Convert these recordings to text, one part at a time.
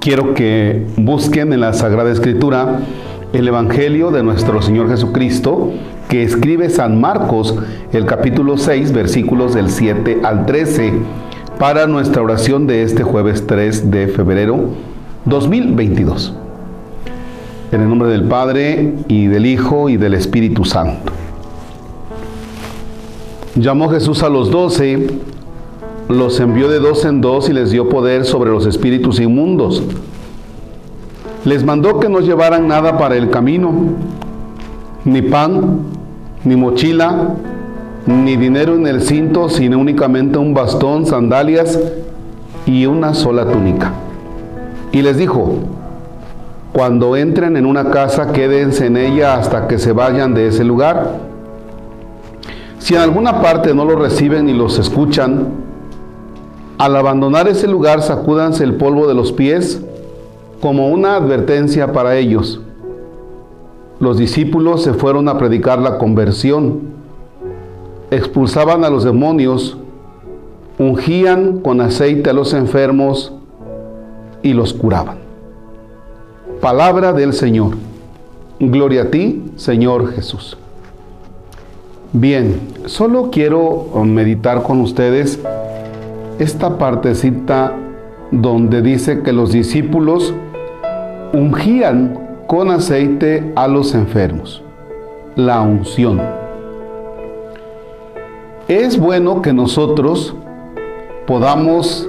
quiero que busquen en la Sagrada Escritura el Evangelio de nuestro Señor Jesucristo que escribe San Marcos, el capítulo 6, versículos del 7 al 13, para nuestra oración de este jueves 3 de febrero 2022. En el nombre del Padre y del Hijo y del Espíritu Santo. Llamó Jesús a los doce, los envió de dos en dos y les dio poder sobre los espíritus inmundos. Les mandó que no llevaran nada para el camino, ni pan, ni mochila, ni dinero en el cinto, sino únicamente un bastón, sandalias y una sola túnica. Y les dijo, cuando entren en una casa, quédense en ella hasta que se vayan de ese lugar. Si en alguna parte no los reciben y los escuchan, al abandonar ese lugar sacúdanse el polvo de los pies como una advertencia para ellos. Los discípulos se fueron a predicar la conversión, expulsaban a los demonios, ungían con aceite a los enfermos y los curaban. Palabra del Señor. Gloria a ti, Señor Jesús. Bien, solo quiero meditar con ustedes esta partecita donde dice que los discípulos ungían con aceite a los enfermos. La unción. Es bueno que nosotros podamos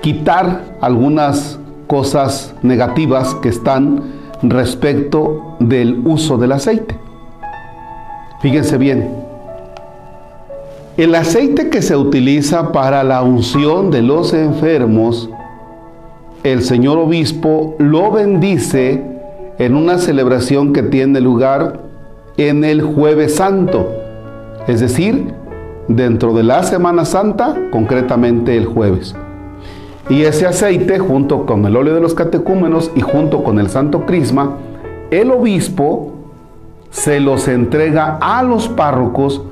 quitar algunas cosas negativas que están respecto del uso del aceite. Fíjense bien, el aceite que se utiliza para la unción de los enfermos el señor obispo lo bendice en una celebración que tiene lugar en el jueves santo, es decir, dentro de la Semana Santa, concretamente el jueves. Y ese aceite, junto con el óleo de los catecúmenos y junto con el santo crisma, el obispo se los entrega a los párrocos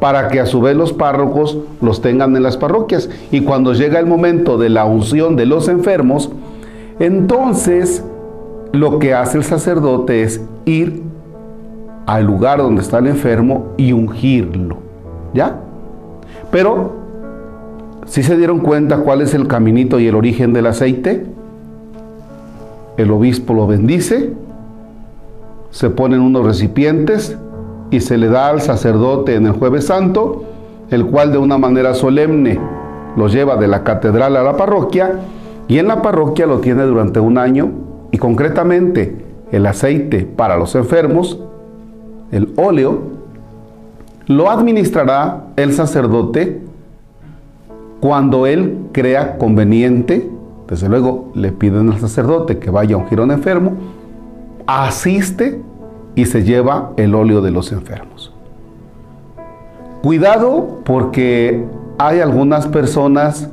para que a su vez los párrocos los tengan en las parroquias. Y cuando llega el momento de la unción de los enfermos, entonces lo que hace el sacerdote es ir al lugar donde está el enfermo y ungirlo. ¿Ya? Pero, si se dieron cuenta cuál es el caminito y el origen del aceite, el obispo lo bendice, se ponen unos recipientes, y se le da al sacerdote en el jueves santo, el cual de una manera solemne lo lleva de la catedral a la parroquia y en la parroquia lo tiene durante un año y concretamente el aceite para los enfermos, el óleo, lo administrará el sacerdote cuando él crea conveniente, desde luego le piden al sacerdote que vaya a un girón enfermo, asiste y se lleva el óleo de los enfermos. Cuidado porque hay algunas personas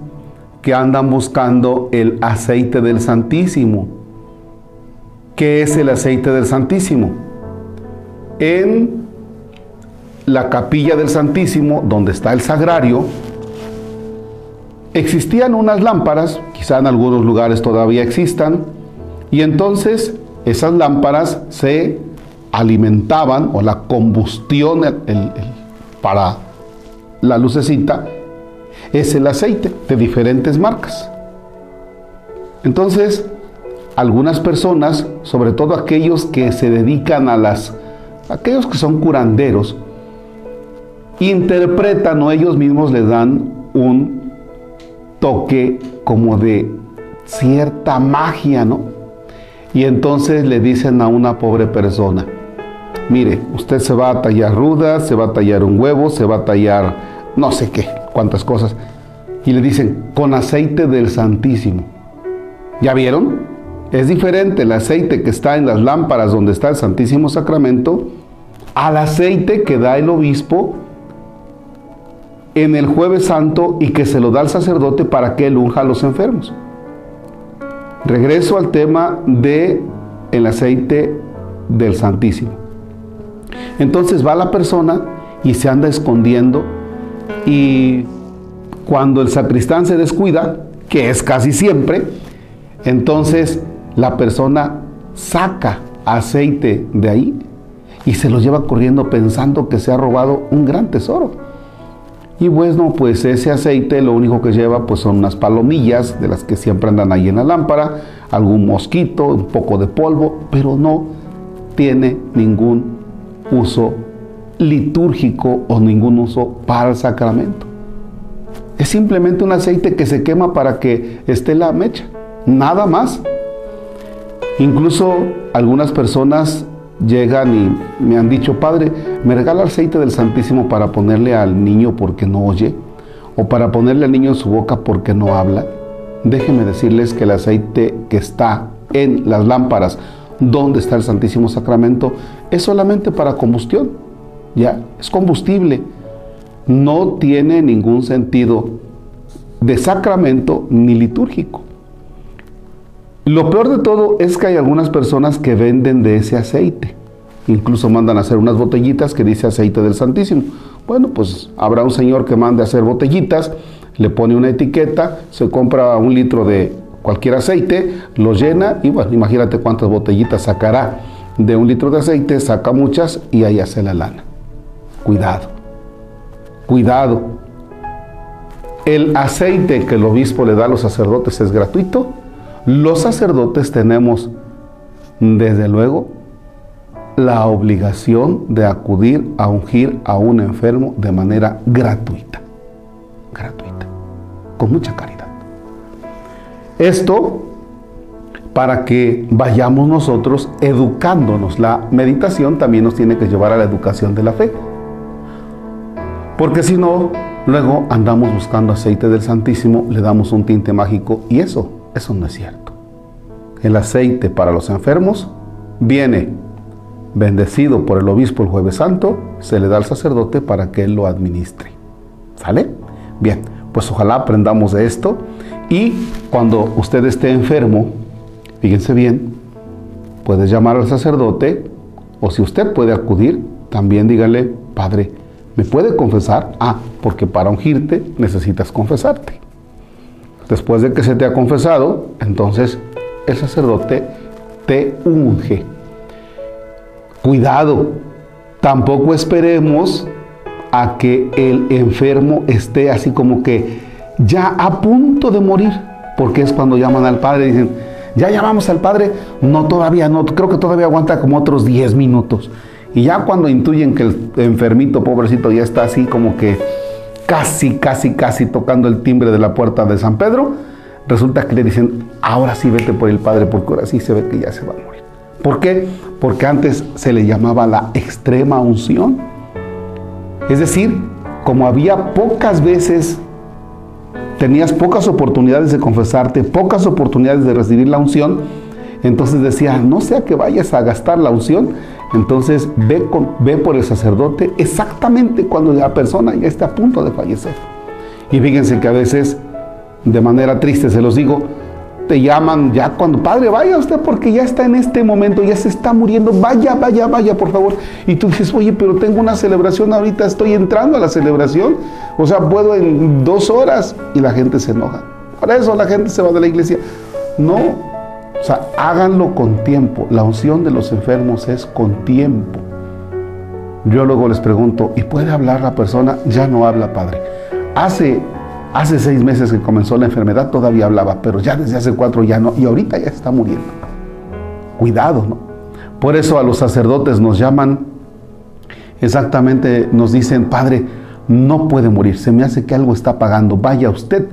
que andan buscando el aceite del Santísimo. ¿Qué es el aceite del Santísimo? En la capilla del Santísimo, donde está el sagrario, existían unas lámparas, quizá en algunos lugares todavía existan, y entonces esas lámparas se alimentaban o la combustión para la lucecita es el aceite de diferentes marcas. Entonces, algunas personas, sobre todo aquellos que se dedican a las, aquellos que son curanderos, interpretan o ellos mismos le dan un toque como de cierta magia, ¿no? Y entonces le dicen a una pobre persona, mire, usted se va a tallar ruda, se va a tallar un huevo, se va a tallar no sé qué, cuántas cosas. Y le dicen, con aceite del Santísimo. ¿Ya vieron? Es diferente el aceite que está en las lámparas donde está el Santísimo Sacramento al aceite que da el obispo en el jueves santo y que se lo da al sacerdote para que él unja a los enfermos. Regreso al tema de el aceite del Santísimo. Entonces va la persona y se anda escondiendo y cuando el sacristán se descuida, que es casi siempre, Entonces la persona saca aceite de ahí y se lo lleva corriendo pensando que se ha robado un gran tesoro. Y bueno, pues ese aceite lo único que lleva pues son unas palomillas de las que siempre andan ahí en la lámpara, algún mosquito, un poco de polvo, pero no tiene ningún uso litúrgico o ningún uso para el sacramento. Es simplemente un aceite que se quema para que esté la mecha, nada más. Incluso algunas personas llegan y me han dicho, Padre, ¿me regala aceite del Santísimo para ponerle al niño porque no oye? ¿O para ponerle al niño en su boca porque no habla? Déjenme decirles que el aceite que está en las lámparas donde está el Santísimo Sacramento es solamente para combustión. Ya, es combustible. No tiene ningún sentido de sacramento ni litúrgico. Lo peor de todo es que hay algunas personas que venden de ese aceite. Incluso mandan a hacer unas botellitas que dice aceite del Santísimo. Bueno, pues habrá un señor que mande a hacer botellitas, le pone una etiqueta, se compra un litro de cualquier aceite, lo llena y bueno, imagínate cuántas botellitas sacará de un litro de aceite, saca muchas y ahí hace la lana. Cuidado, cuidado. El aceite que el obispo le da a los sacerdotes es gratuito los sacerdotes tenemos, desde luego, la obligación de acudir a ungir a un enfermo de manera gratuita. Gratuita. Con mucha caridad. Esto para que vayamos nosotros educándonos. La meditación también nos tiene que llevar a la educación de la fe. Porque si no, luego andamos buscando aceite del Santísimo, le damos un tinte mágico y eso eso no es cierto. El aceite para los enfermos viene bendecido por el obispo el jueves santo, se le da al sacerdote para que él lo administre. ¿Sale? Bien, pues ojalá aprendamos de esto y cuando usted esté enfermo, fíjense bien, puede llamar al sacerdote o si usted puede acudir, también dígale, Padre, ¿me puede confesar? Ah, porque para ungirte necesitas confesarte. Después de que se te ha confesado, entonces el sacerdote te unge. Cuidado, tampoco esperemos a que el enfermo esté así como que ya a punto de morir, porque es cuando llaman al padre y dicen, ya llamamos al padre, no todavía, no, creo que todavía aguanta como otros 10 minutos. Y ya cuando intuyen que el enfermito, pobrecito, ya está así como que casi, casi, casi tocando el timbre de la puerta de San Pedro, resulta que le dicen, ahora sí vete por el Padre, porque ahora sí se ve que ya se va a morir. ¿Por qué? Porque antes se le llamaba la extrema unción. Es decir, como había pocas veces, tenías pocas oportunidades de confesarte, pocas oportunidades de recibir la unción, entonces decía, no sea que vayas a gastar la unción, entonces ve, ve por el sacerdote exactamente cuando la persona ya está a punto de fallecer. Y fíjense que a veces, de manera triste se los digo, te llaman ya cuando, padre, vaya usted porque ya está en este momento, ya se está muriendo, vaya, vaya, vaya, por favor. Y tú dices, oye, pero tengo una celebración ahorita, estoy entrando a la celebración, o sea, puedo en dos horas y la gente se enoja. Por eso la gente se va de la iglesia. No, o sea, háganlo con tiempo. La unción de los enfermos es con tiempo. Yo luego les pregunto, ¿y puede hablar la persona? Ya no habla, Padre. Hace, hace seis meses que comenzó la enfermedad todavía hablaba, pero ya desde hace cuatro ya no, y ahorita ya está muriendo. Cuidado, ¿no? Por eso a los sacerdotes nos llaman, exactamente nos dicen, Padre, no puede morir, se me hace que algo está pagando. Vaya usted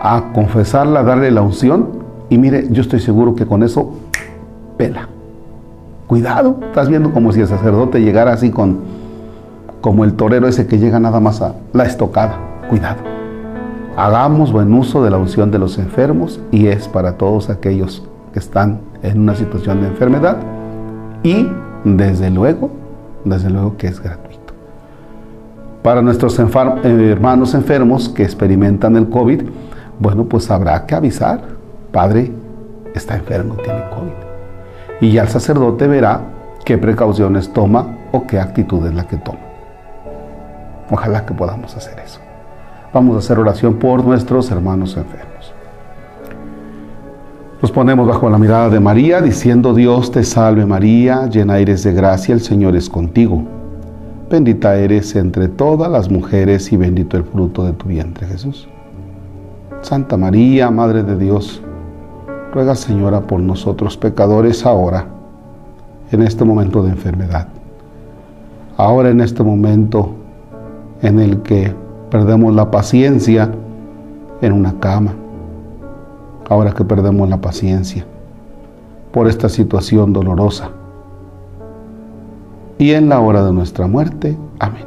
a confesarla, darle la unción y mire, yo estoy seguro que con eso pela. Cuidado, estás viendo como si el sacerdote llegara así con, como el torero ese que llega nada más a la estocada. Cuidado. Hagamos buen uso de la unción de los enfermos y es para todos aquellos que están en una situación de enfermedad y desde luego, desde luego que es gratuito. Para nuestros hermanos enfermos que experimentan el COVID, bueno, pues habrá que avisar padre está enfermo, tiene COVID. Y ya el sacerdote verá qué precauciones toma o qué actitud es la que toma. Ojalá que podamos hacer eso. Vamos a hacer oración por nuestros hermanos enfermos. Nos ponemos bajo la mirada de María, diciendo, Dios te salve María, llena eres de gracia, el Señor es contigo. Bendita eres entre todas las mujeres y bendito el fruto de tu vientre, Jesús. Santa María, Madre de Dios, ruega Señora por nosotros pecadores ahora, en este momento de enfermedad. Ahora en este momento en el que perdemos la paciencia en una cama ahora que perdemos la paciencia por esta situación dolorosa. Y en la hora de nuestra muerte. Amén.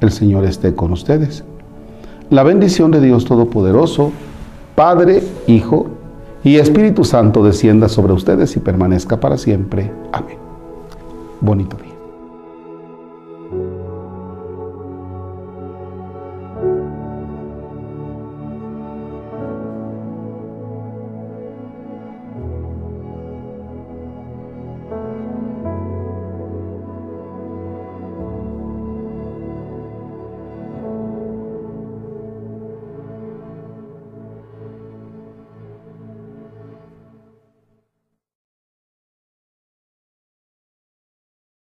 El Señor esté con ustedes. La bendición de Dios Todopoderoso, Padre, Hijo y Espíritu Santo descienda sobre ustedes y permanezca para siempre. Amén. Bonito día.